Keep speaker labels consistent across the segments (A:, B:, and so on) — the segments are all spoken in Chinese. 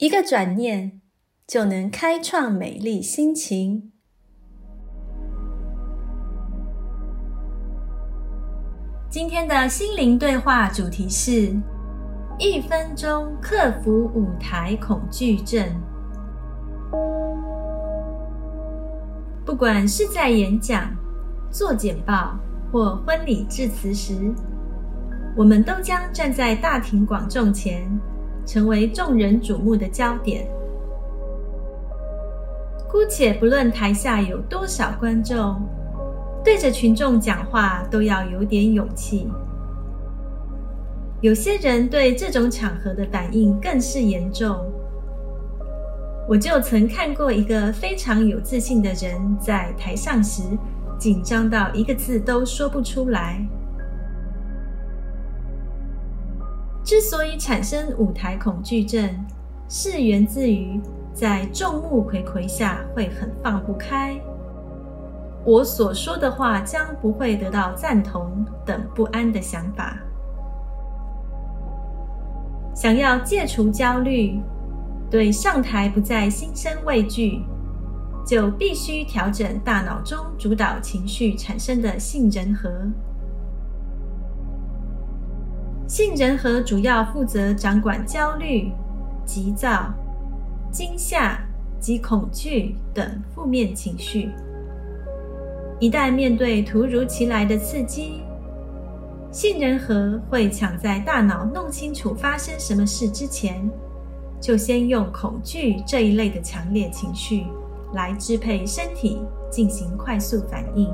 A: 一个转念就能开创美丽心情。今天的心灵对话主题是：一分钟克服舞台恐惧症。不管是在演讲、做简报。或婚礼致辞时，我们都将站在大庭广众前，成为众人瞩目的焦点。姑且不论台下有多少观众，对着群众讲话都要有点勇气。有些人对这种场合的反应更是严重。我就曾看过一个非常有自信的人在台上时。紧张到一个字都说不出来。之所以产生舞台恐惧症，是源自于在众目睽睽下会很放不开，我所说的话将不会得到赞同等不安的想法。想要戒除焦虑，对上台不再心生畏惧。就必须调整大脑中主导情绪产生的杏仁核。杏仁核主要负责掌管焦虑、急躁、惊吓及恐惧等负面情绪。一旦面对突如其来的刺激，杏仁核会抢在大脑弄清楚发生什么事之前，就先用恐惧这一类的强烈情绪。来支配身体进行快速反应，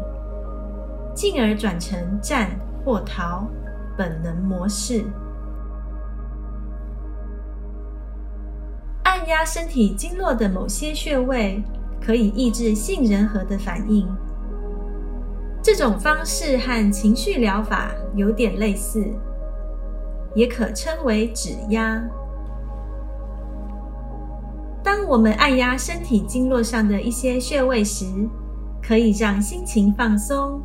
A: 进而转成战或逃本能模式。按压身体经络的某些穴位，可以抑制杏仁核的反应。这种方式和情绪疗法有点类似，也可称为指压。当我们按压身体经络上的一些穴位时，可以让心情放松，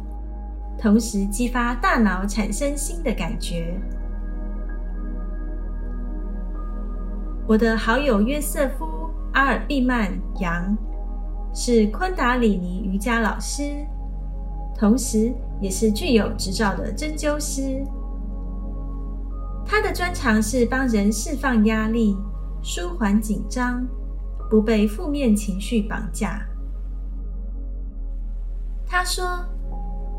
A: 同时激发大脑产生新的感觉。我的好友约瑟夫·阿尔毕曼杨是昆达里尼瑜伽老师，同时也是具有执照的针灸师。他的专长是帮人释放压力、舒缓紧张。不被负面情绪绑架。他说：“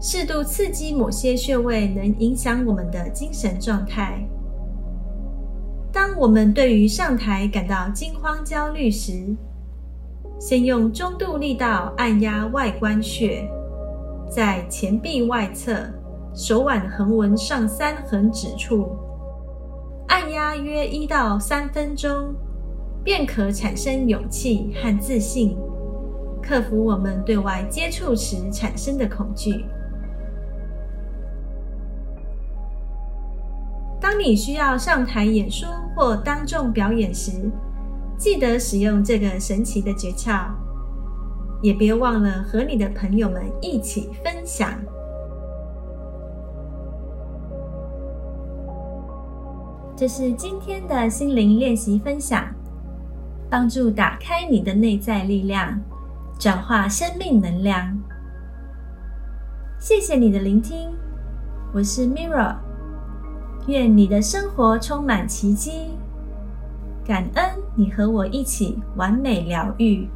A: 适度刺激某些穴位能影响我们的精神状态。当我们对于上台感到惊慌焦虑时，先用中度力道按压外关穴，在前臂外侧手腕横纹上三横指处按压约一到三分钟。”便可产生勇气和自信，克服我们对外接触时产生的恐惧。你需要上台演说或当众表演时，记得使用这个神奇的诀窍，也别忘了和你的朋友们一起分享。这是今天的心灵练习分享。帮助打开你的内在力量，转化生命能量。谢谢你的聆听，我是 Mirra，愿你的生活充满奇迹。感恩你和我一起完美疗愈。